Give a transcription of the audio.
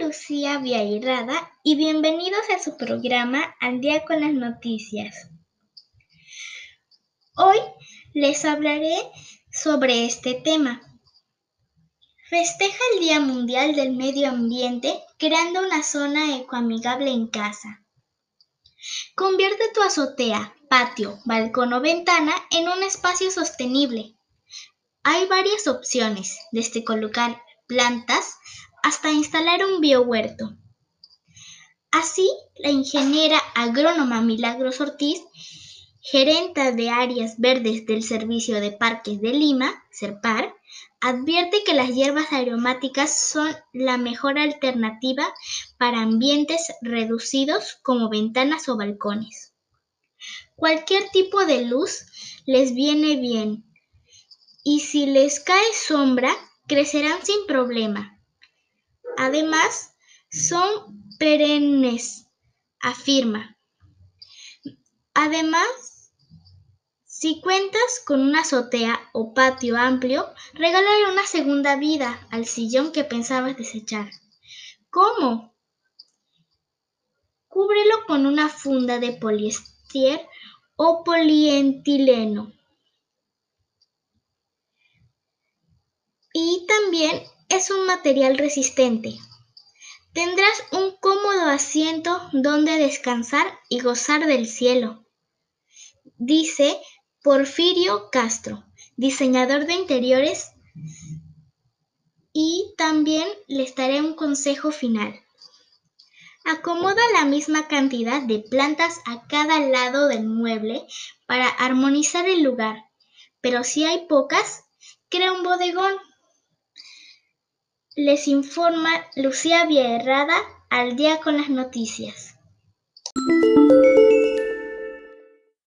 Lucía Viairrada y bienvenidos a su programa Al día con las noticias. Hoy les hablaré sobre este tema. Festeja el Día Mundial del Medio Ambiente creando una zona ecoamigable en casa. Convierte tu azotea, patio, balcón o ventana en un espacio sostenible. Hay varias opciones, desde colocar plantas hasta instalar un biohuerto. Así, la ingeniera agrónoma Milagros Ortiz, gerenta de áreas verdes del Servicio de Parques de Lima, CERPAR, advierte que las hierbas aromáticas son la mejor alternativa para ambientes reducidos como ventanas o balcones. Cualquier tipo de luz les viene bien y si les cae sombra, crecerán sin problema. Además, son perennes, afirma. Además, si cuentas con una azotea o patio amplio, regálale una segunda vida al sillón que pensabas desechar. ¿Cómo? Cúbrelo con una funda de poliéster o polietileno. Y también es un material resistente. Tendrás un cómodo asiento donde descansar y gozar del cielo. Dice Porfirio Castro, diseñador de interiores. Y también les daré un consejo final. Acomoda la misma cantidad de plantas a cada lado del mueble para armonizar el lugar, pero si hay pocas, crea un bodegón les informa Lucía Vierrada al día con las noticias.